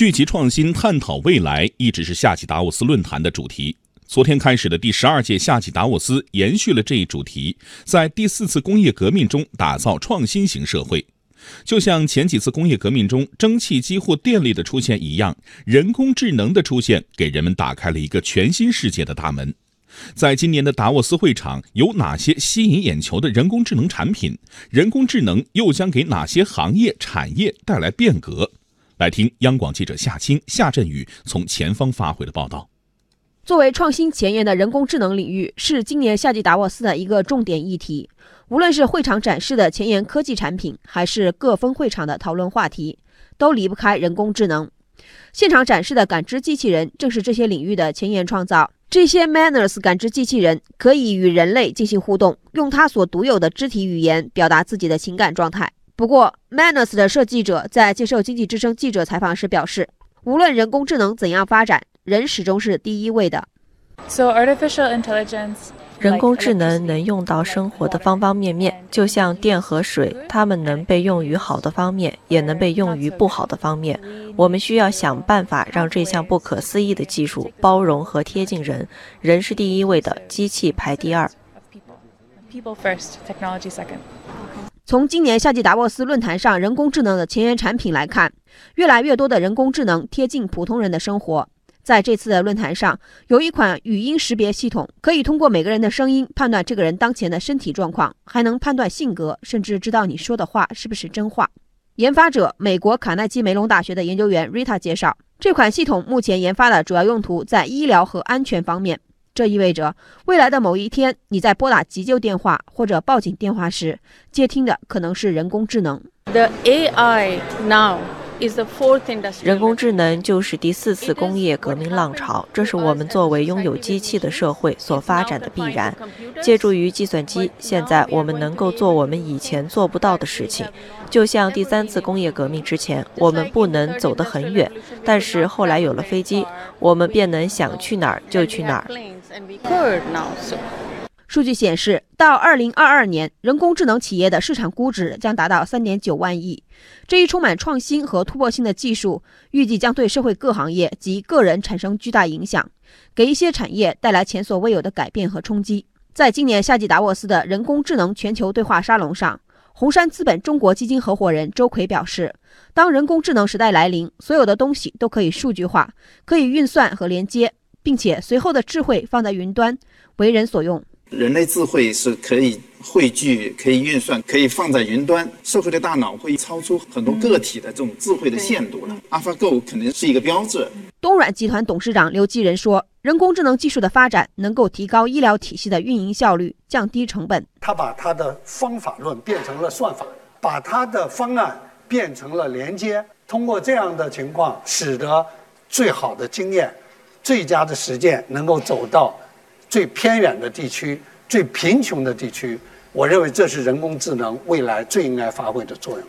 聚集创新，探讨未来，一直是夏季达沃斯论坛的主题。昨天开始的第十二届夏季达沃斯延续了这一主题，在第四次工业革命中打造创新型社会。就像前几次工业革命中蒸汽机或电力的出现一样，人工智能的出现给人们打开了一个全新世界的大门。在今年的达沃斯会场，有哪些吸引眼球的人工智能产品？人工智能又将给哪些行业产业带来变革？来听央广记者夏青、夏振宇从前方发回的报道。作为创新前沿的人工智能领域，是今年夏季达沃斯的一个重点议题。无论是会场展示的前沿科技产品，还是各分会场的讨论话题，都离不开人工智能。现场展示的感知机器人正是这些领域的前沿创造。这些 Manners 感知机器人可以与人类进行互动，用它所独有的肢体语言表达自己的情感状态。不过，Manners 的设计者在接受《经济之声》记者采访时表示，无论人工智能怎样发展，人始终是第一位的。So artificial intelligence. 人工智能能用到生活的方方面面，就像电和水，它们能被用于好的方面，也能被用于不好的方面。我们需要想办法让这项不可思议的技术包容和贴近人，人是第一位的，机器排第二。从今年夏季达沃斯论坛上人工智能的前沿产品来看，越来越多的人工智能贴近普通人的生活。在这次的论坛上，有一款语音识别系统，可以通过每个人的声音判断这个人当前的身体状况，还能判断性格，甚至知道你说的话是不是真话。研发者美国卡耐基梅隆大学的研究员 Rita 介绍，这款系统目前研发的主要用途在医疗和安全方面。这意味着未来的某一天，你在拨打急救电话或者报警电话时，接听的可能是人工智能。The AI now. 人工智能就是第四次工业革命浪潮，这是我们作为拥有机器的社会所发展的必然。借助于计算机，现在我们能够做我们以前做不到的事情。就像第三次工业革命之前，我们不能走得很远，但是后来有了飞机，我们便能想去哪儿就去哪儿。数据显示，到二零二二年，人工智能企业的市场估值将达到三点九万亿。这一充满创新和突破性的技术，预计将对社会各行业及个人产生巨大影响，给一些产业带来前所未有的改变和冲击。在今年夏季达沃斯的人工智能全球对话沙龙上，红杉资本中国基金合伙人周奎表示：“当人工智能时代来临，所有的东西都可以数据化，可以运算和连接，并且随后的智慧放在云端，为人所用。”人类智慧是可以汇聚、可以运算、可以放在云端。社会的大脑会超出很多个体的这种智慧的限度了。AlphaGo 可能是一个标志。东软集团董事长刘继仁说：“人工智能技术的发展能够提高医疗体系的运营效率，降低成本。他把他的方法论变成了算法，把他的方案变成了连接。通过这样的情况，使得最好的经验、最佳的实践能够走到。”最偏远的地区、最贫穷的地区，我认为这是人工智能未来最应该发挥的作用。